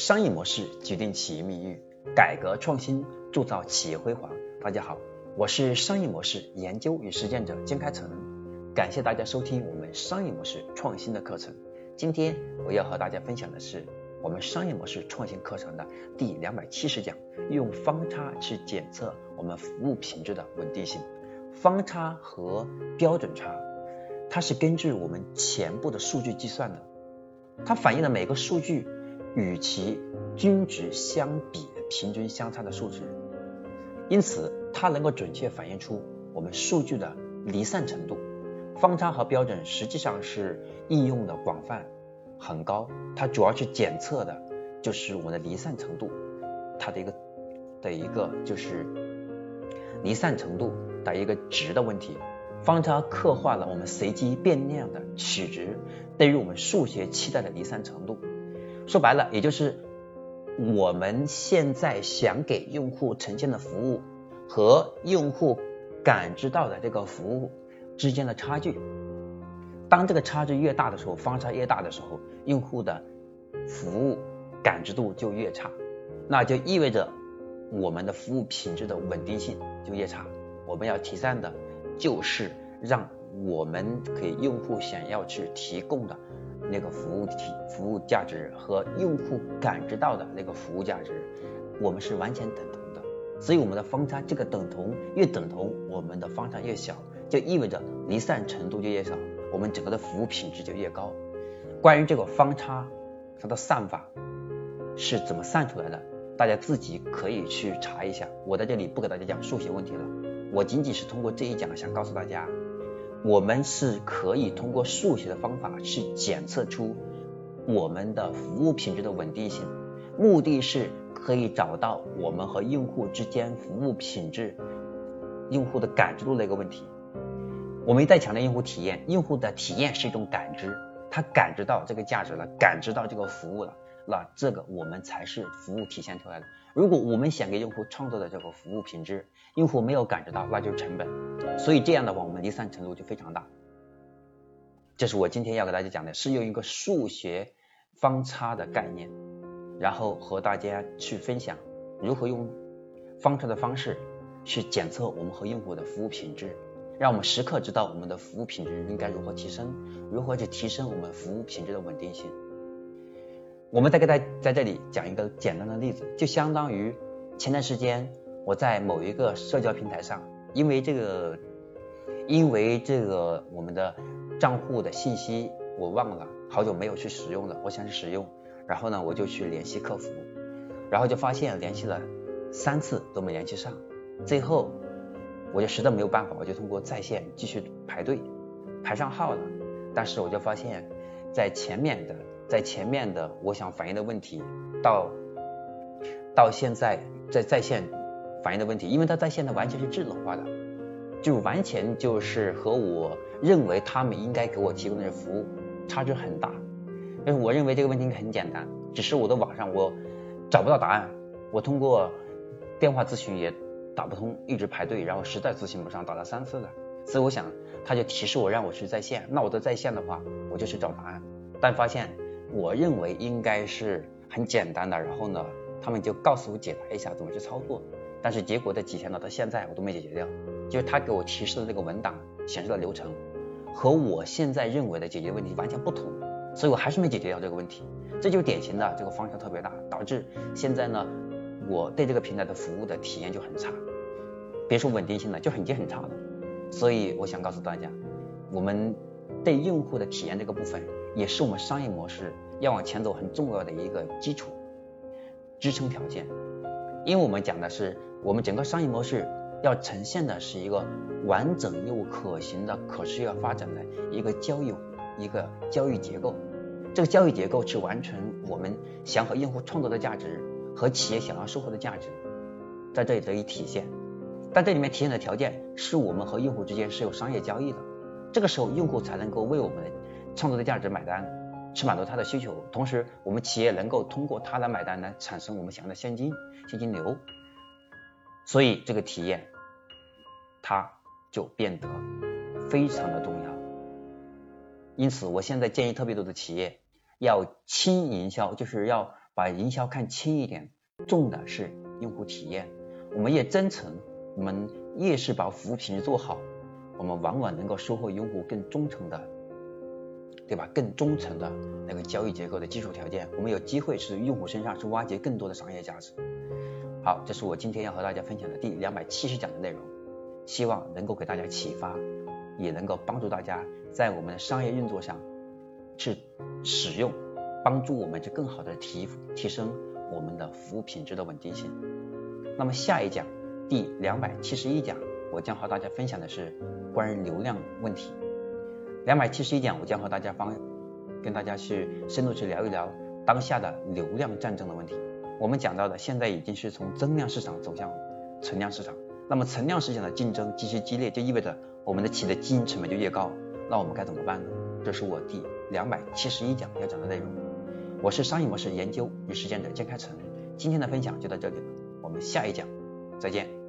商业模式决定企业命运，改革创新铸造企业辉煌。大家好，我是商业模式研究与实践者金开成，感谢大家收听我们商业模式创新的课程。今天我要和大家分享的是我们商业模式创新课程的第两百七十讲，用方差去检测我们服务品质的稳定性。方差和标准差，它是根据我们前部的数据计算的，它反映了每个数据。与其均值相比的平均相差的数值，因此它能够准确反映出我们数据的离散程度。方差和标准实际上是应用的广泛很高，它主要去检测的就是我们的离散程度，它的一个的一个就是离散程度的一个值的问题。方差刻画了我们随机变量的取值对于我们数学期待的离散程度。说白了，也就是我们现在想给用户呈现的服务和用户感知到的这个服务之间的差距。当这个差距越大的时候，方差越大的时候，用户的服务感知度就越差，那就意味着我们的服务品质的稳定性就越差。我们要提倡的就是让我们给用户想要去提供的。那个服务体服务价值和用户感知到的那个服务价值，我们是完全等同的。所以我们的方差这个等同越等同，我们的方差越小，就意味着离散程度就越少，我们整个的服务品质就越高。关于这个方差它的算法是怎么算出来的，大家自己可以去查一下。我在这里不给大家讲数学问题了，我仅仅是通过这一讲想告诉大家。我们是可以通过数学的方法去检测出我们的服务品质的稳定性，目的是可以找到我们和用户之间服务品质、用户的感知度的一个问题。我们一再强调用户体验，用户的体验是一种感知，他感知到这个价值了，感知到这个服务了。那这个我们才是服务体现出来的。如果我们想给用户创造的这个服务品质，用户没有感知到，那就是成本。所以这样的话，我们离散程度就非常大。这是我今天要给大家讲的，是用一个数学方差的概念，然后和大家去分享如何用方差的方式去检测我们和用户的服务品质，让我们时刻知道我们的服务品质应该如何提升，如何去提升我们服务品质的稳定性。我们再给大家在这里讲一个简单的例子，就相当于前段时间我在某一个社交平台上，因为这个，因为这个我们的账户的信息我忘了，好久没有去使用了，我想去使用，然后呢我就去联系客服，然后就发现联系了三次都没联系上，最后我就实在没有办法，我就通过在线继续排队排上号了，但是我就发现，在前面的。在前面的我想反映的问题，到到现在在在线反映的问题，因为它在线的完全是智能化的，就完全就是和我认为他们应该给我提供的服务差距很大。因为我认为这个问题很简单，只是我的网上我找不到答案，我通过电话咨询也打不通，一直排队，然后实在咨询不上，打了三次了。所以我想他就提示我让我去在线，那我在在线的话，我就去找答案，但发现。我认为应该是很简单的，然后呢，他们就告诉我解答一下怎么去操作，但是结果这几天呢，到现在我都没解决掉，就是他给我提示的这个文档显示的流程和我现在认为的解决问题完全不同，所以我还是没解决掉这个问题，这就是典型的这个方向特别大，导致现在呢，我对这个平台的服务的体验就很差，别说稳定性了，就已经很差了，所以我想告诉大家，我们对用户的体验这个部分。也是我们商业模式要往前走很重要的一个基础支撑条件，因为我们讲的是我们整个商业模式要呈现的是一个完整又可行的可持续发展的一个交易一个交易结构，这个交易结构去完成我们想和用户创造的价值和企业想要收获的价值，在这里得以体现，但这里面体现的条件是我们和用户之间是有商业交易的，这个时候用户才能够为我们。创造的价值买单，去满足他的需求，同时我们企业能够通过他来买单来产生我们想要的现金现金流，所以这个体验它就变得非常的重要。因此，我现在建议特别多的企业要轻营销，就是要把营销看轻一点，重的是用户体验。我们越真诚，我们越是把服务品质做好，我们往往能够收获用户更忠诚的，对吧？更忠诚的那个交易结构的基础条件，我们有机会是用户身上去挖掘更多的商业价值。好，这是我今天要和大家分享的第两百七十讲的内容，希望能够给大家启发，也能够帮助大家在我们的商业运作上去使用，帮助我们去更好的提提升我们的服务品质的稳定性。那么下一讲第两百七十一讲，我将和大家分享的是关于流量问题。两百七十一讲，我将和大家方跟大家去深入去聊一聊当下的流量战争的问题。我们讲到的，现在已经是从增量市场走向存量市场。那么存量市场的竞争极其激烈，就意味着我们的企业的经营成本就越高。那我们该怎么办呢？这是我第两百七十一讲要讲的内容。我是商业模式研究与实践者江开成，今天的分享就到这里了，我们下一讲再见。